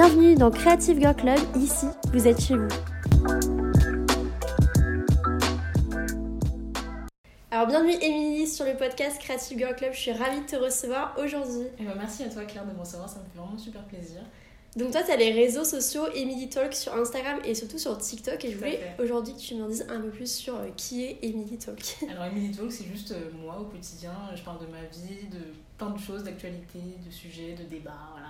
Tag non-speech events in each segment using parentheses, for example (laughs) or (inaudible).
Bienvenue dans Creative Girl Club, ici vous êtes chez vous. Alors bienvenue Émilie sur le podcast Creative Girl Club, je suis ravie de te recevoir aujourd'hui. Eh ben, merci à toi Claire de me recevoir, ça me fait vraiment super plaisir. Donc toi tu as les réseaux sociaux Emily Talk sur Instagram et surtout sur TikTok et je voulais aujourd'hui que tu m'en dises un peu plus sur euh, qui est Emily Talk. (laughs) Alors Emily Talk c'est juste euh, moi au quotidien, je parle de ma vie, de plein de choses, d'actualité, de sujets, de débats, voilà.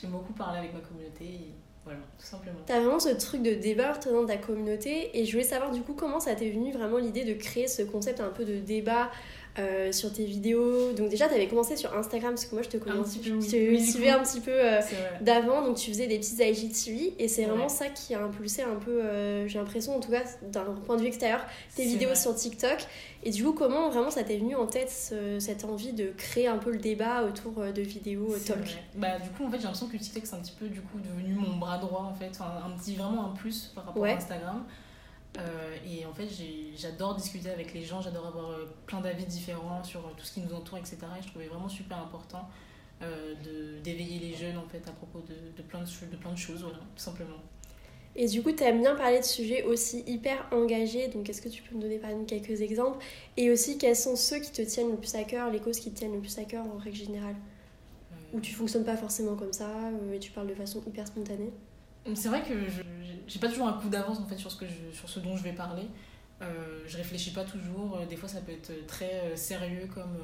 J'aime beaucoup parler avec ma communauté voilà, tout simplement. T'as vraiment ce truc de débat dans ta communauté et je voulais savoir du coup comment ça t'est venu vraiment l'idée de créer ce concept un peu de débat euh, sur tes vidéos. Donc déjà, tu avais commencé sur Instagram, parce que moi, je te connais. un petit peu, oui. suivais un petit peu euh, d'avant, donc tu faisais des petites IGTV, et c'est vraiment ça qui a impulsé un peu, euh, j'ai l'impression, en tout cas, d'un point de vue extérieur, tes vidéos sur TikTok. Et du coup, comment vraiment ça t'est venu en tête, cette envie de créer un peu le débat autour de vidéos talk? Bah du coup, en fait, j'ai l'impression que TikTok, c'est un petit peu, du coup, devenu mon bras droit, en fait, enfin, un petit, vraiment un plus par rapport à Instagram. Euh, et en fait, j'adore discuter avec les gens, j'adore avoir euh, plein d'avis différents sur euh, tout ce qui nous entoure, etc. Et je trouvais vraiment super important d'éveiller les jeunes en fait à propos de, de, plein, de, de plein de choses, voilà, tout simplement. Et du coup, tu aimes bien parler de sujets aussi hyper engagés, donc est-ce que tu peux me donner par exemple quelques exemples? Et aussi, quels sont ceux qui te tiennent le plus à cœur, les causes qui te tiennent le plus à cœur en règle générale? Ou tu fonctionnes pas forcément comme ça et tu parles de façon hyper spontanée? C'est vrai que je j'ai pas toujours un coup d'avance en fait sur ce, que je, sur ce dont je vais parler. Euh, je réfléchis pas toujours. Des fois, ça peut être très euh, sérieux, comme,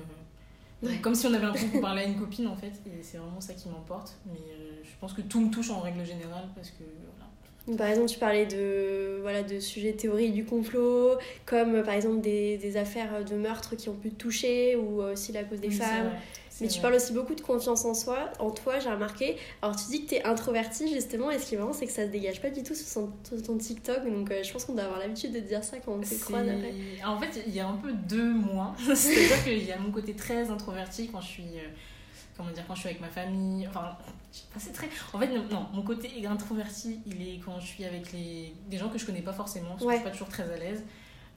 euh, comme si on avait l'impression qu'on parlait à une copine en fait. Et c'est vraiment ça qui m'emporte. Mais euh, je pense que tout me touche en règle générale parce que voilà. Par exemple, tu parlais de, voilà, de sujets théorie du complot, comme par exemple des, des affaires de meurtre qui ont pu te toucher, ou aussi la cause des femmes. Mais tu parles aussi beaucoup de confiance en soi, en toi, j'ai remarqué. Alors tu dis que tu es introvertie justement, et ce qui est marrant, c'est que ça se dégage pas du tout sur, ton TikTok, donc euh, je pense qu'on doit avoir l'habitude de dire ça quand on te croise après. En fait, il y a un peu deux mois. (laughs) C'est-à-dire qu'il y a mon côté très introverti quand je suis. Euh, comment dire, quand je suis avec ma famille. Enfin, c'est très. En fait, non, mon côté introverti, il est quand je suis avec les... des gens que je connais pas forcément, parce que je suis pas toujours très à l'aise.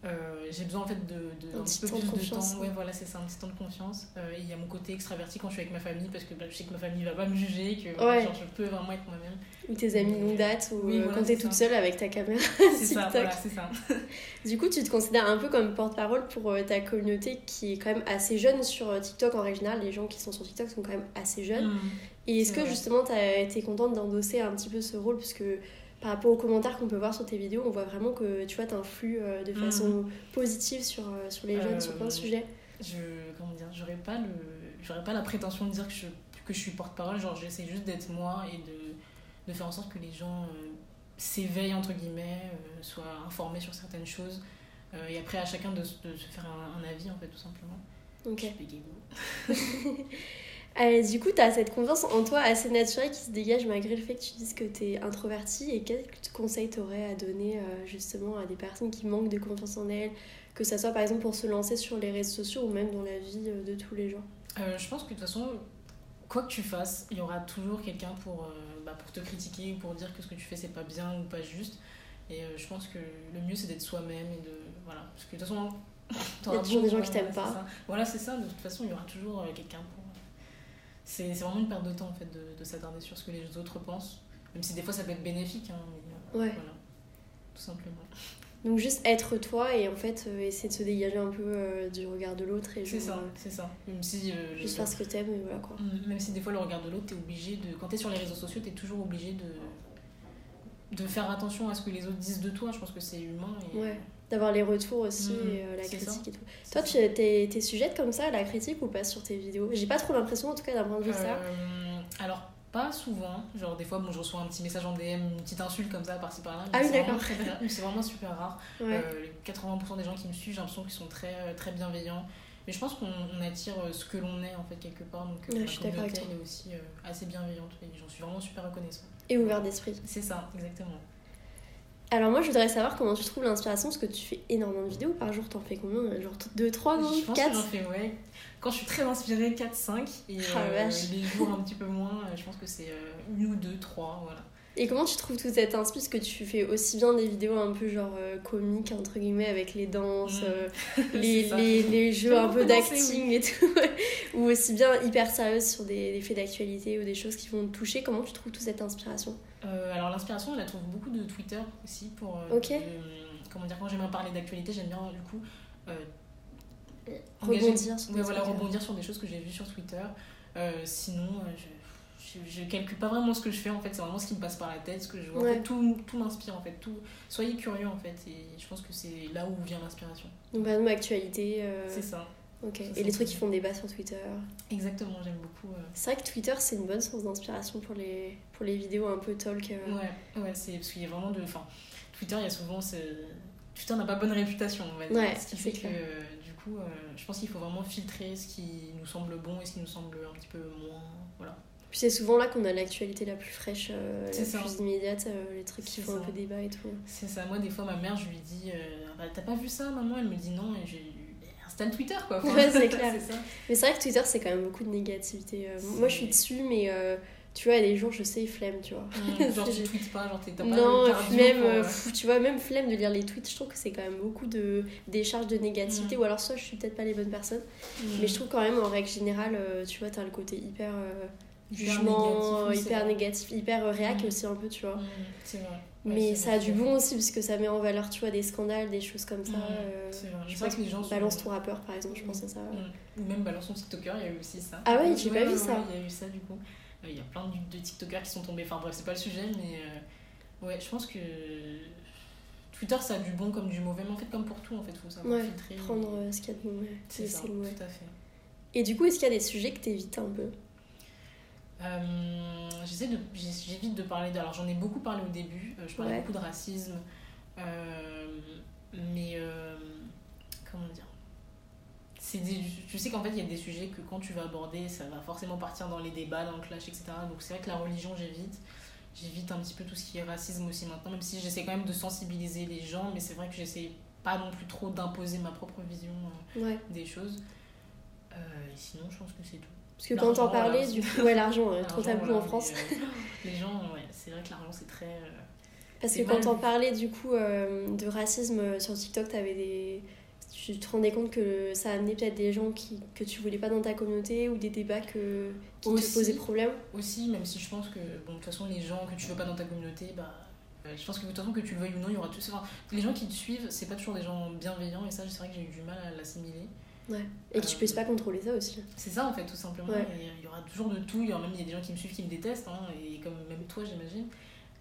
Euh, j'ai besoin en fait de, de un, petit peu plus de, temps. Ouais, voilà, c'est ça, un petit temps de confiance. Euh, et il y a mon côté extraverti quand je suis avec ma famille parce que bah, je sais que ma famille va pas me juger, que genre, je peux vraiment être moi-même. Ou tes amis longue date, ou oui, euh, quand t'es toute seule avec ta caméra. (laughs) C'est ça, voilà, c'est ça. (laughs) du coup, tu te considères un peu comme porte-parole pour ta communauté qui est quand même assez jeune sur TikTok en régional. Les gens qui sont sur TikTok sont quand même assez jeunes. Mmh. et est-ce que justement, t'as été contente d'endosser un petit peu ce rôle? Parce que par rapport aux commentaires qu'on peut voir sur tes vidéos, on voit vraiment que tu vois, t'influes euh, de façon mhm. positive sur, euh, sur les jeunes, sur plein de euh, sujets. Je, comment dire, j'aurais pas, le, j'aurais pas la prétention de dire que je, que je suis porte-parole, genre j'essaie juste d'être moi et de, de faire en sorte que les gens s'éveillent, entre guillemets, soient informés sur certaines choses. et après, à chacun de, de se faire un, un, avis, en fait, tout simplement. Ok. (laughs) Euh, du coup, tu as cette confiance en toi assez naturelle qui se dégage malgré le fait que tu dises que tu es introvertie. Et quels conseils tu aurais à donner euh, justement à des personnes qui manquent de confiance en elles, que ça soit par exemple pour se lancer sur les réseaux sociaux ou même dans la vie euh, de tous les jours? Je pense que de toute façon, quoi que tu fasses, il y aura toujours quelqu'un pour, bah, pour te critiquer ou pour dire que ce que tu fais c'est pas bien ou pas juste. Et je pense que le mieux c'est d'être soi-même et de. Voilà. Parce que de toute façon, (laughs) il y a toujours des gens qui t'aiment pas. Voilà, c'est ça. De toute façon, il y aura toujours quelqu'un pour c'est vraiment une perte de temps en fait de, de s'attarder sur ce que les autres pensent. Même si des fois ça peut être bénéfique hein, euh, ouais. voilà. Tout simplement. Donc juste être toi et en fait euh, essayer de se dégager un peu euh, du regard de l'autre et c'est ça c'est ça. Même si juste faire ce que t'aimes et voilà quoi. Même si des fois le regard de l'autre t'es obligé de quand t'es sur les réseaux sociaux t'es toujours obligé de de faire attention à ce que les autres disent de toi je pense que c'est humain et ouais d'avoir les retours aussi, mmh, et, euh, la critique et tout. Toi, tu es, es, sujette comme ça à la critique ou pas sur tes vidéos? J'ai pas trop l'impression, en tout cas, d'un point de vue ça. Euh, alors, pas souvent. Genre, des fois, bon, je reçois un petit message en DM, une petite insulte comme ça, par-ci par-là. Ah oui, d'accord. C'est vraiment super rare. Euh, les 80% des gens qui me suivent, j'ai l'impression qu'ils sont très, très bienveillants. Mais je pense qu'on attire ce que l'on est, en fait, quelque part. Donc, ouais, je suis communauté, elle est aussi assez bienveillante. Et j'en suis vraiment super reconnaissante. Et ouvert d'esprit. C'est ça, exactement. Alors moi je voudrais savoir comment tu trouves l'inspiration parce que tu fais énormément de vidéos par jour, t'en fais combien Genre 2, 3, non 4 j'en fais ouais. Quand je suis très inspirée, 4, 5 et ah, euh, les jours un petit peu moins, je pense que c'est une ou deux, trois, voilà. Et comment tu trouves toute cette inspi que tu fais aussi bien des vidéos un peu genre euh, comiques entre guillemets avec les danses, mm. euh, (laughs) les, les, les, jeux un peu d'acting et tout, ou aussi bien hyper sérieuses sur des, des faits d'actualité ou des choses qui vont te toucher. Comment tu trouves toute cette inspiration? Euh, Alors l'inspiration, je la trouve beaucoup de Twitter aussi pour. ok. comment dire quand j'aime parler d'actualité, j'aime bien du coup. rebondir sur, voilà, rebondir sur des choses que j'ai vues sur Twitter. sinon, je je, ne calcule pas vraiment ce que je fais en fait, c'est vraiment ce qui me passe par la tête, ce que je vois. tout, tout m'inspire en fait. Tout... Soyez curieux en fait, et je pense que c'est là où vient l'inspiration. Donc, par exemple, actualité. Euh, c'est ça. Ok. et les trucs qui font débat sur Twitter. Exactement, j'aime beaucoup. Euh. C'est vrai que Twitter, c'est une bonne source d'inspiration pour les, pour les vidéos un peu talk. Euh. Ouais, ouais c'est parce qu'il y a vraiment de. Enfin, Twitter, il y a souvent. Ce... Twitter n'a pas bonne réputation, on va dire. Ouais, ce qui fait que, du coup, je pense qu'il faut vraiment filtrer ce qui nous semble bon et ce qui nous semble un petit peu moins. Voilà. Puis c'est souvent là qu'on a l'actualité la plus fraîche, euh, la plus immédiate, euh, les trucs qui font un peu débat et tout. C'est ça, moi des fois ma mère, je lui dis euh, bah, T'as pas vu ça, maman? Elle me dit non, et j'ai installe Twitter quoi. ouais, c'est (laughs) clair. mais c'est vrai que Twitter c'est quand même beaucoup de négativité. moi je suis dessus, mais tu vois, il y a des jours, je sais, flemme, tu vois. Mmh, (laughs) genre, tu tweets pas, genre, t'as pas Non, même, tu vois, même flemme de lire les tweets, je trouve que c'est quand même beaucoup de décharges de négativité, mmh. ou alors soit je suis peut-être pas les bonnes personnes, mmh. mais je trouve quand même, en règle générale, tu vois, t'as le côté hyper jugement hyper négatif, hyper euh, réac mm. aussi un peu, tu vois. Mm, c'est vrai. mais ça a du bon aussi parce que ça met en valeur, tu vois, des scandales, des choses comme ça. Mm, euh, c'est vrai. Je pense que les gens balance ton rappeur, par exemple, je pense à ça. Ou même balance ton TikToker, il y a eu aussi ça. Ah ouais, j'ai pas vu ça. Il y a eu ça du coup. Euh, il y a plein de, TikTokers qui sont tombés. Enfin bref, c'est pas le sujet, mais ouais, je pense que Twitter, ça a du bon comme du mauvais, mais en fait, comme pour tout, en fait, faut savoir filtrer. Prendre ce qu'il y a de bon, C'est ça, tout à fait. Et du coup, est-ce qu'il y a des sujets que tu évites un peu? Euh, j'essaie de j'évite de parler de alors j'en ai beaucoup parlé au début euh, je parlais beaucoup de racisme euh, mais comment dire? C'est je sais qu'en fait il y a des sujets que quand tu vas aborder ça va forcément partir dans les débats dans le clash etc donc c'est vrai que la religion j'évite. J'évite un petit peu tout ce qui est racisme aussi maintenant même si j'essaie quand même de sensibiliser les gens mais c'est vrai que j'essaie pas non plus trop d'imposer ma propre vision des choses. Et sinon je pense que c'est tout parce que quand t'en parlais, du coup, ouais, l'argent, trop tabou en France. Euh, les gens, ouais, c'est vrai que l'argent, c'est très. Euh, Parce que quand t'en parlais, du coup, euh, de racisme sur TikTok, t'avais des. Tu te rendais compte que ça amenait peut-être des gens qui, que tu voulais pas dans ta communauté ou des débats que, qui te posaient problème? Aussi, même si je pense que, bon, de toute façon, les gens que tu veux pas dans ta communauté, bah. Je pense que de toute façon, que tu le veuilles ou non, il y aura tout. Enfin, les gens qui te suivent, c'est pas toujours des gens bienveillants, et ça, c'est vrai que j'ai eu du mal à l'assimiler. Ouais. Et que tu puisses pas contrôler ça aussi. C'est ça en fait, tout simplement. Il y aura toujours de tout. Il y aura même il y a des gens qui me suivent qui me détestent, hein, et comme même toi, j'imagine.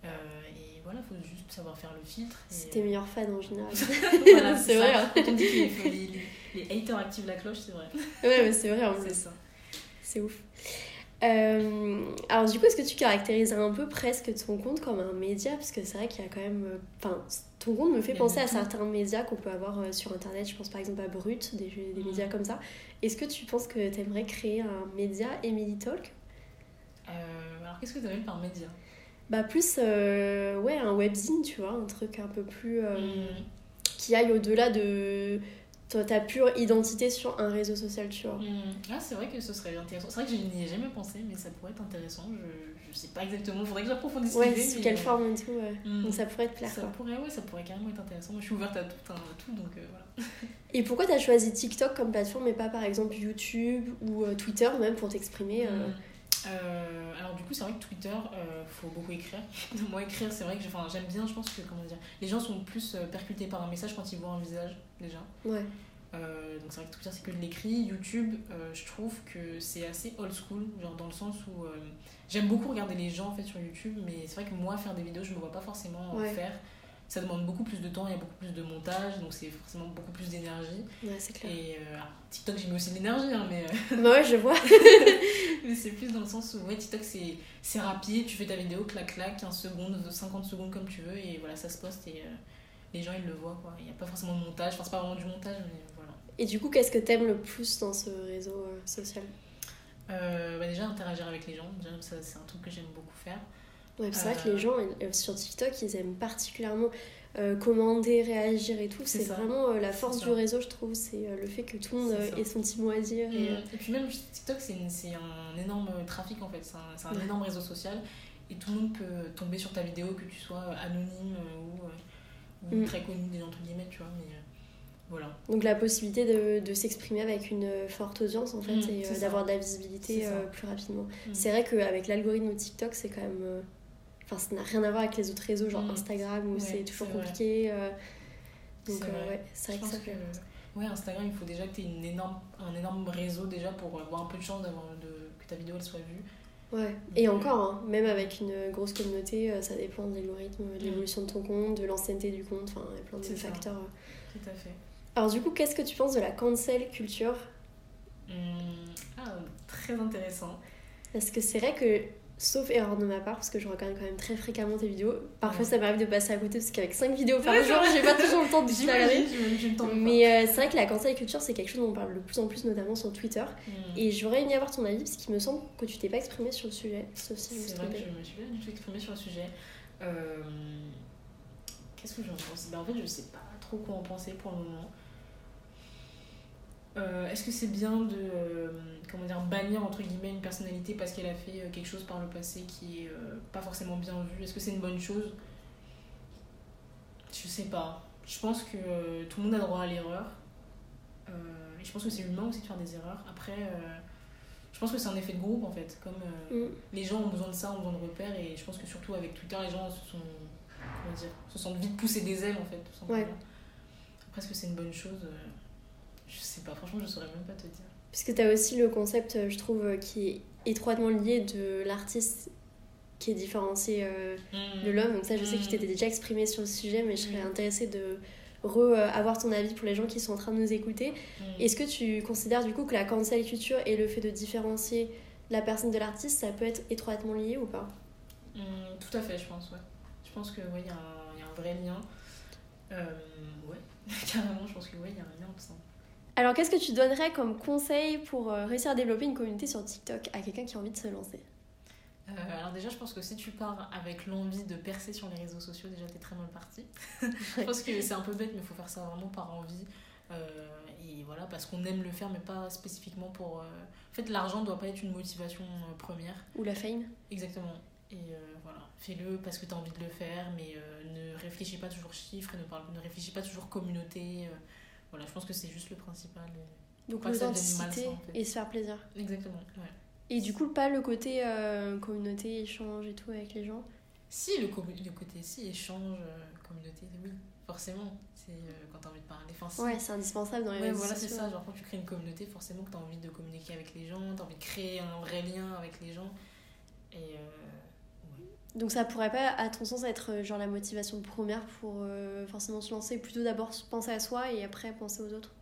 Euh, et voilà, il faut juste savoir faire le filtre. C'est tes meilleurs fans en général. (laughs) voilà, (laughs) c'est vrai. Hein. Quand on dit que les, les, les, haters activent la cloche, c'est vrai. Ouais, mais c'est vrai en plus. C'est ça. C'est ouf. Euh, alors du coup, est-ce que tu caractérises un peu presque ton compte comme un média? Parce que c'est vrai qu'il y a quand même... Euh, enfin, ton compte me fait penser à certains médias qu'on peut avoir euh, sur Internet. Je pense par exemple à Brut, des, des mm. médias comme ça. Est-ce que tu penses que tu aimerais créer un média Emily Talk Alors qu'est-ce que tu appelles par média? Bah plus, ouais, un webzine, tu vois, un truc un peu plus... Mm. qui aille au-delà de ta pure identité sur un réseau social, tu vois. Hmm. Ah, c'est vrai que ce serait intéressant. C'est vrai que je n'y ai jamais pensé, mais ça pourrait être intéressant. Je, je sais pas exactement, il faudrait que j'approfondisse Ouais, sous quelle forme et tout, ouais. Hmm. Donc ça pourrait te plaire, ça Pourrait, ouais, ça pourrait carrément être intéressant. Moi, je suis ouverte à tout, hein, tout donc euh, voilà. (laughs) Et pourquoi tu as choisi TikTok comme plateforme et pas par exemple YouTube ou euh, Twitter même pour t'exprimer euh? Hmm. alors du coup c'est vrai que Twitter faut beaucoup écrire (laughs) moi écrire c'est vrai que j'aime bien je pense que comment dire les gens sont plus percutés par un message quand ils voient un visage déjà ouais euh, donc c'est vrai que Twitter c'est que de l'écrit. YouTube, euh, je trouve que c'est assez old school, genre dans le sens où euh, j'aime beaucoup regarder les gens en fait sur YouTube, mais c'est vrai que moi faire des vidéos je me vois pas forcément faire. Ça demande beaucoup plus de temps, il y a beaucoup plus de montage, donc c'est forcément beaucoup plus d'énergie. Ouais, c'est clair. Et TikTok j'ai mis aussi de l'énergie, hein, mais. bah ouais, je vois. (laughs) mais c'est plus dans le sens où ouais, TikTok c'est rapide, tu fais ta vidéo, clac clac, 15 secondes, 50 secondes comme tu veux, et voilà, ça se poste et les gens ils le voient quoi. Il n'y a pas forcément de montage, enfin c'est pas vraiment du montage, mais et du coup, qu'est-ce que t'aimes le plus dans ce réseau euh, social? Euh, bah Déjà, interagir avec les gens. c'est un truc que j'aime beaucoup faire. Ouais, c'est vrai que les gens sur TikTok, ils aiment particulièrement commander, réagir et tout. C'est vraiment la force du réseau, je trouve. C'est le fait que tout le monde ait son petit mot à dire. Et, mm. et puis même TikTok, c'est un énorme trafic en fait. C'est un, énorme réseau social. Et tout le monde peut tomber sur ta vidéo, que tu sois anonyme ou, ou mm. très connu, des entre guillemets, tu vois. Mais, voilà. Donc la possibilité de, de s'exprimer avec une forte audience en fait mm, et euh, d'avoir de la visibilité euh, plus rapidement. C'est vrai qu'avec l'algorithme TikTok c'est quand même... Euh, enfin ça n'a rien à voir avec les autres réseaux genre mm. Instagram où c'est toujours compliqué. donc ouais, c'est vrai que ça fait... Ouais, Instagram il faut déjà que tu aies une énorme, un énorme réseau déjà pour avoir un peu de chance d'avoir de, que ta vidéo elle soit vue. Ouais, et encore, hein, même avec une grosse communauté, ça dépend de l'algorithme, de l'évolution de ton compte, de l'ancienneté du compte, enfin, il y a plein de facteurs. Tout à fait. Alors du coup, qu'est-ce que tu penses de la cancel culture? Hmm, ah, Très intéressant. Parce que c'est vrai que, sauf erreur de ma part, parce que je regarde quand même très fréquemment tes vidéos, parfois ça m'arrive de passer à côté parce qu'avec 5 vidéos par jour, j'ai pas toujours le temps de regarder. Mais euh, c'est vrai que la cancel culture, c'est quelque chose dont on parle de plus en plus, notamment sur Twitter. Hmm. Et j'aurais aimé avoir ton avis parce qu'il me semble que tu t'es pas exprimé sur le sujet. c'est vrai que je me suis pas du tout exprimée sur le sujet. Euh, qu'est-ce que j'en pense? Ben, En fait, je sais pas trop quoi en penser pour le moment. Euh, est-ce que c'est bien de euh, comment dire, bannir entre guillemets une personnalité parce qu'elle a fait euh, quelque chose par le passé qui est pas forcément bien vu? Est-ce que c'est une bonne chose? Je sais pas. Je pense que tout le monde a droit à l'erreur. et je pense que c'est humain aussi de faire des erreurs. Après, je pense que c'est un effet de groupe en fait. Comme mm. les gens ont besoin de ça, ont besoin de repères. Et je pense que surtout avec Twitter, les gens se sont, comment dire, se sentent vite pousser des ailes en fait. Tout simplement. Après, est-ce que c'est une bonne chose sais pas, franchement, je saurais même pas te dire. Parce que tu as aussi le concept, euh, je trouve, euh, qui est étroitement lié de l'artiste qui est différencié euh, mmh. de l'homme. Donc ça, je sais que tu t'étais mmh. déjà exprimé sur le sujet, mais je serais mmh. intéressée de re-avoir ton avis pour les gens qui sont en train de nous écouter. Est-ce que tu considères du coup que la cancel culture et le fait de différencier la personne de l'artiste, ça peut être étroitement lié ou pas? Tout à fait, je pense, ouais. Je pense que oui, il y, y, a un vrai lien. ouais, (laughs) carrément, je pense que oui, il y a un lien tout ça. Alors, qu'est-ce que tu donnerais comme conseil pour euh, réussir à développer une communauté sur TikTok à quelqu'un qui a envie de se lancer? Euh, alors déjà, je pense que si tu pars avec l'envie de percer sur les réseaux sociaux, déjà t'es très mal parti. (laughs) je pense que c'est un peu bête, mais il faut faire ça vraiment par envie. Euh, et voilà, parce qu'on aime le faire, mais pas spécifiquement pour... En fait, l'argent ne doit pas être une motivation première. Ou la fame. Exactement. Et voilà, fais-le parce que tu as envie de le faire, mais ne réfléchis pas toujours chiffres, ne, parle, ne réfléchis pas toujours communauté. Voilà, je pense que c'est juste le principal. Donc l'authenticité et se faire plaisir. Exactement, ouais. Et du coup, pas le côté euh, communauté, échange et tout avec les gens? Si, le, le côté si, échange, euh, communauté, oui, forcément. C'est euh, quand t'as envie de parler. Enfin, ouais, c'est indispensable dans les ouais, voilà, c'est ça. Genre, quand tu crées une communauté, forcément que t'as envie de communiquer avec les gens, t'as envie de créer un vrai lien avec les gens. Et donc ça pourrait pas, à ton sens, être euh, genre la motivation première pour euh, forcément se lancer, plutôt d'abord penser à soi et après penser aux autres?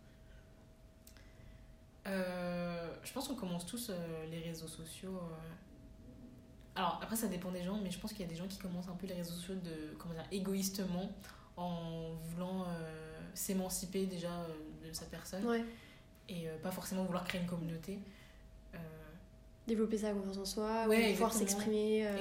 Euh, Je pense qu'on commence tous les réseaux sociaux. Alors après ça dépend des gens, mais je pense qu'il y a des gens qui commencent un peu les réseaux sociaux de comment dire égoïstement en voulant s'émanciper déjà de sa personne. Et pas forcément vouloir créer une communauté développer sa confiance en soi, ouais, pouvoir s'exprimer. Euh,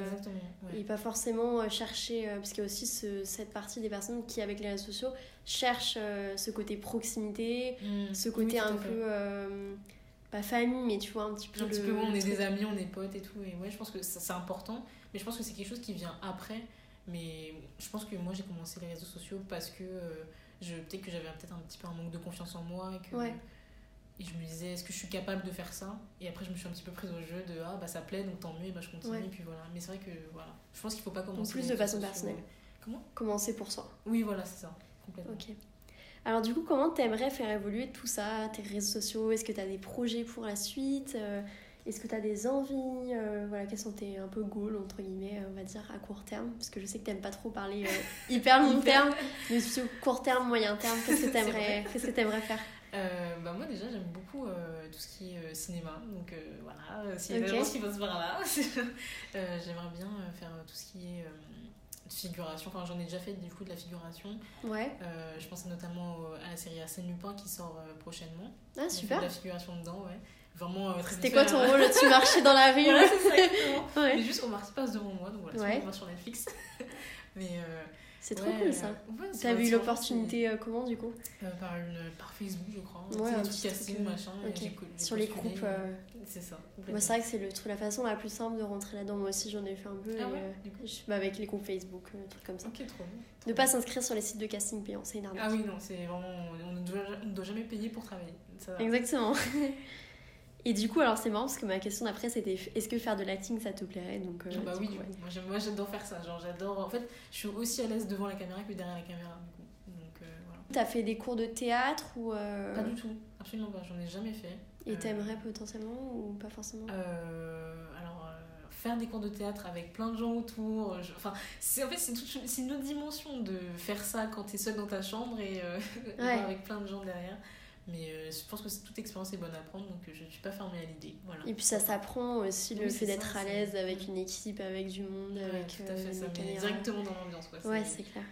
et pas forcément euh, chercher, euh, parce qu'il y a aussi ce, cette partie des personnes qui, avec les réseaux sociaux, cherchent ce côté proximité, mm. ce côté un peu. pas famille, mais tu vois, un petit peu. Un petit peu, on est des amis, on est potes et tout. Et ouais, je pense que c'est important, mais je pense que c'est quelque chose qui vient après. Mais je pense que moi, j'ai commencé les réseaux sociaux parce que je peut-être que j'avais peut-être un petit peu un manque de confiance en moi et que. Et je me disais, est-ce que je suis capable de faire ça? Et après, je me suis un petit peu prise au jeu de, ah, bah ça plaît, donc tant mieux, et bah, je continue, puis voilà. Mais c'est vrai que, voilà, je pense qu'il faut pas commencer. plus de façon personnelle. Comment? Commencer pour soi. Oui, voilà, c'est ça, complètement. Ok. Alors, du coup, comment t'aimerais faire évoluer tout ça, tes réseaux sociaux Est-ce que tu as des projets pour la suite? Euh, Est-ce que tu as des envies? Euh, Voilà, quels sont tes un peu goals, entre guillemets, on va dire, à court terme? Parce que je sais que t'aimes pas trop parler euh, (laughs) hyper long terme, mais surtout court terme, moyen terme. Qu'est-ce que (laughs) t'aimerais, qu'est-ce que aimerais faire? Euh, bah moi déjà j'aime beaucoup euh, tout ce qui est euh, cinéma. Donc voilà. S'il y a des gens qui passent par là (laughs) j'aimerais bien faire tout ce qui est figuration. Enfin j'en ai déjà fait du coup de la figuration. Ouais. Je pense notamment à la série Arsène Lupin qui sort prochainement. Ah super. de la figuration dedans ouais. Vraiment C'était quoi ton rôle Tu marchais dans la rue (laughs) Voilà, c'est ça. Mais juste qu'on passe devant moi, donc voilà, c'est ouais. sur Netflix. (laughs) Mais. C'est trop cool ça. T'as vu l'opportunité euh, comment du coup euh, par, une, par Facebook je crois. Ouais, un petit casting, euh, machin. Sur les groupes. C'est ça. c'est vrai que c'est le, la façon la plus simple de rentrer là-dedans. Moi aussi j'en ai fait un peu. Ah bah, avec les groupes Facebook, trucs comme ça. Ok, trop. Ne pas s'inscrire sur les sites de casting payants, c'est énorme. Ah oui, non, c'est vraiment. On ne doit jamais payer pour travailler. Exactement. (laughs) Et du coup, alors c'est marrant parce que ma question d'après c'était est-ce que faire de l'acting ça te plairait? Donc, euh, Bah oui, du coup, moi j'adore faire ça. Genre j'adore. En fait, je suis aussi à l'aise devant la caméra que derrière la caméra. Du coup. Donc euh, voilà. T'as fait des cours de théâtre ou euh, Pas du tout, absolument pas. J'en ai jamais fait. Et t'aimerais potentiellement ou pas forcément? Alors faire des cours de théâtre avec plein de gens autour. Enfin, c'est en fait c'est une autre dimension de faire ça quand t'es seule dans ta chambre et (laughs) avec plein de gens derrière. Mais euh, je pense que toute expérience est bonne à prendre, donc euh, je ne suis pas fermée à l'idée. Voilà. Et puis ça s'apprend aussi le fait d'être à l'aise avec une équipe, avec du monde, avec tout à fait, euh, ça directement dans l'ambiance. Ouais, c'est clair.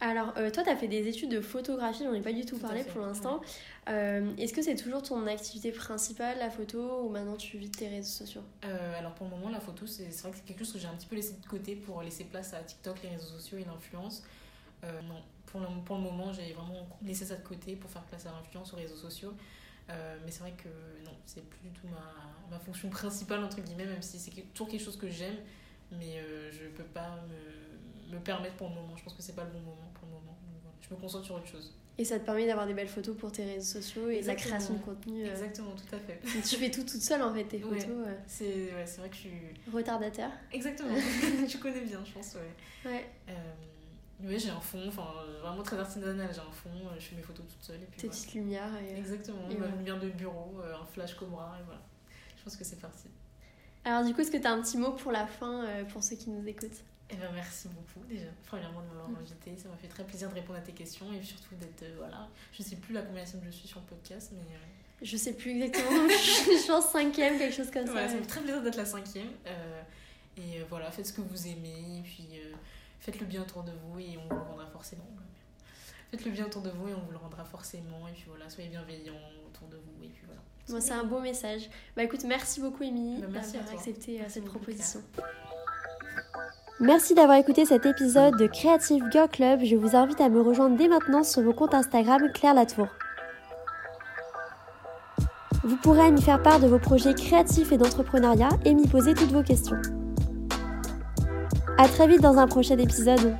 Alors, toi, tu as fait des études de photographie, on ai pas du tout, parlé pour l'instant. Est-ce que c'est toujours ton activité principale, la photo, ou maintenant tu vis de tes réseaux sociaux? Alors, pour le moment, la photo, c'est vrai que c'est quelque chose que j'ai un petit peu laissé de côté pour laisser place à TikTok, les réseaux sociaux et l'influence. non, pour le, pour le moment, j'ai vraiment laissé ça de côté pour faire place à l'influence aux réseaux sociaux. Euh, mais c'est vrai que non, c'est plus du tout ma, ma, fonction principale, entre guillemets, même si c'est toujours quelque chose que j'aime, mais euh, je peux pas me, me, permettre pour le moment. Je pense que c'est pas le bon moment pour le moment. je me concentre sur autre chose. Et ça te permet d'avoir des belles photos pour tes réseaux sociaux et de la création de contenu. Euh. Exactement, tout à fait. (laughs) tu fais tout toute seule en fait, tes photos. C'est ouais, vrai que je suis. Retardateur. Exactement, (laughs) tu connais bien, je pense, ouais. Ouais. Oui, j'ai un fond, enfin vraiment très artisanal, j'ai un fond, euh, je fais mes photos toute seule. Et puis, Tes petites lumières. Et... Euh, Exactement, une lumière de bureau, euh, un flash Cobra, et voilà. Je pense que c'est parti. Alors du coup, est-ce que tu as un petit mot pour la fin, pour ceux qui nous écoutent? Eh ben, merci beaucoup déjà, premièrement de m'avoir invité, ça m'a fait très plaisir de répondre à tes questions et surtout d'être, voilà, je sais plus la combien je suis sur le podcast, mais... Je sais plus exactement, (laughs) je pense cinquième, quelque chose comme ça. ça me fait très plaisir d'être la cinquième. et voilà, faites ce que vous aimez, et puis faites le bien autour de vous et on vous le rendra forcément. Faites le bien autour de vous et on vous le rendra forcément. Et puis voilà, soyez bienveillants autour de vous. Et puis voilà. Bon, c'est un beau message. Bah écoute, merci beaucoup Émilie bah, d'avoir accepté euh, cette proposition. Merci d'avoir écouté cet épisode de Creative Girl Club. Je vous invite à me rejoindre dès maintenant sur mon compte Instagram Claire Latour. Vous pourrez m'y faire part de vos projets créatifs et d'entrepreneuriat et m'y poser toutes vos questions. A très vite dans un prochain épisode.